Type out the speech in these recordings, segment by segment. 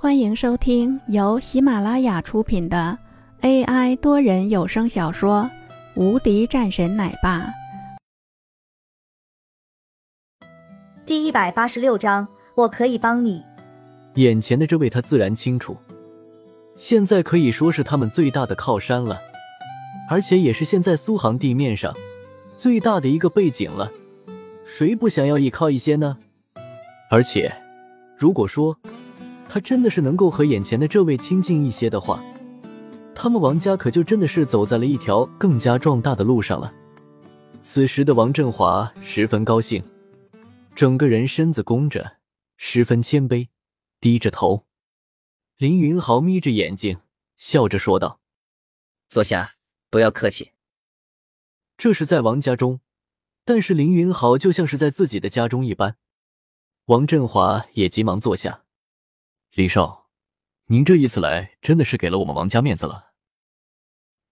欢迎收听由喜马拉雅出品的 AI 多人有声小说《无敌战神奶爸》第一百八十六章，我可以帮你。眼前的这位，他自然清楚，现在可以说是他们最大的靠山了，而且也是现在苏杭地面上最大的一个背景了。谁不想要依靠一些呢？而且，如果说他真的是能够和眼前的这位亲近一些的话，他们王家可就真的是走在了一条更加壮大的路上了。此时的王振华十分高兴，整个人身子弓着，十分谦卑，低着头。林云豪眯着眼睛，笑着说道：“坐下，不要客气。”这是在王家中，但是林云豪就像是在自己的家中一般。王振华也急忙坐下。林少，您这一次来真的是给了我们王家面子了。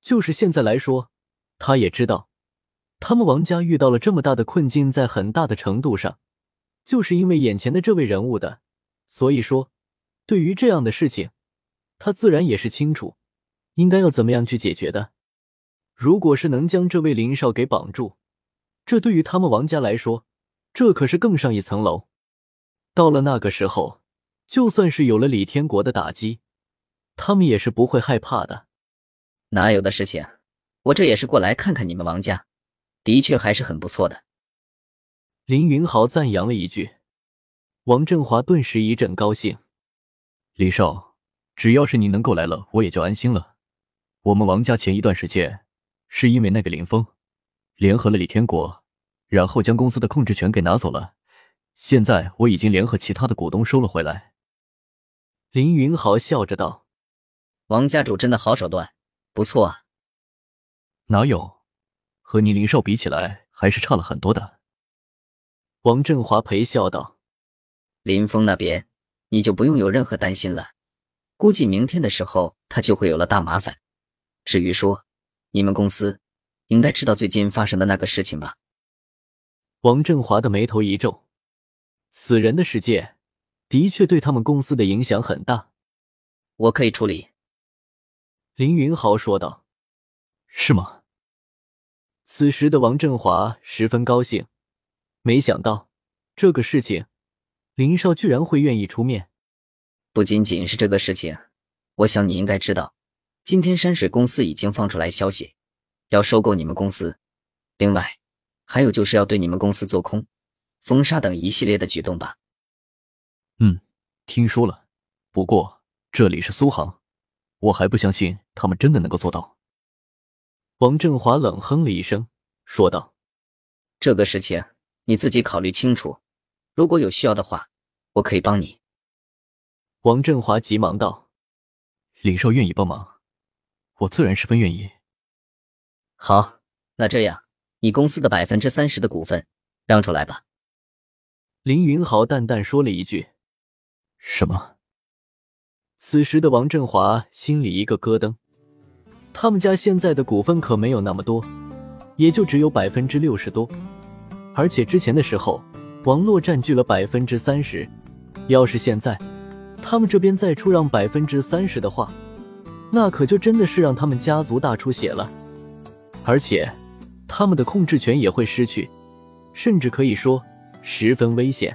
就是现在来说，他也知道，他们王家遇到了这么大的困境，在很大的程度上，就是因为眼前的这位人物的。所以说，对于这样的事情，他自然也是清楚，应该要怎么样去解决的。如果是能将这位林少给绑住，这对于他们王家来说，这可是更上一层楼。到了那个时候。就算是有了李天国的打击，他们也是不会害怕的。哪有的事情，我这也是过来看看你们王家，的确还是很不错的。林云豪赞扬了一句，王振华顿时一阵高兴。李少，只要是你能够来了，我也就安心了。我们王家前一段时间是因为那个林峰联合了李天国，然后将公司的控制权给拿走了。现在我已经联合其他的股东收了回来。林云豪笑着道：“王家主真的好手段，不错啊。”“哪有，和你林少比起来，还是差了很多的。”王振华陪笑道：“林峰那边，你就不用有任何担心了。估计明天的时候，他就会有了大麻烦。至于说你们公司，应该知道最近发生的那个事情吧？”王振华的眉头一皱，死人的世界。的确对他们公司的影响很大，我可以处理。”林云豪说道。“是吗？”此时的王振华十分高兴，没想到这个事情，林少居然会愿意出面。不仅仅是这个事情，我想你应该知道，今天山水公司已经放出来消息，要收购你们公司，另外还有就是要对你们公司做空、封杀等一系列的举动吧。嗯，听说了。不过这里是苏杭，我还不相信他们真的能够做到。王振华冷哼了一声，说道：“这个事情你自己考虑清楚，如果有需要的话，我可以帮你。”王振华急忙道：“林少愿意帮忙，我自然十分愿意。”好，那这样，你公司的百分之三十的股份让出来吧。”林云豪淡淡说了一句。什么？此时的王振华心里一个咯噔，他们家现在的股份可没有那么多，也就只有百分之六十多，而且之前的时候，王洛占据了百分之三十，要是现在他们这边再出让百分之三十的话，那可就真的是让他们家族大出血了，而且他们的控制权也会失去，甚至可以说十分危险。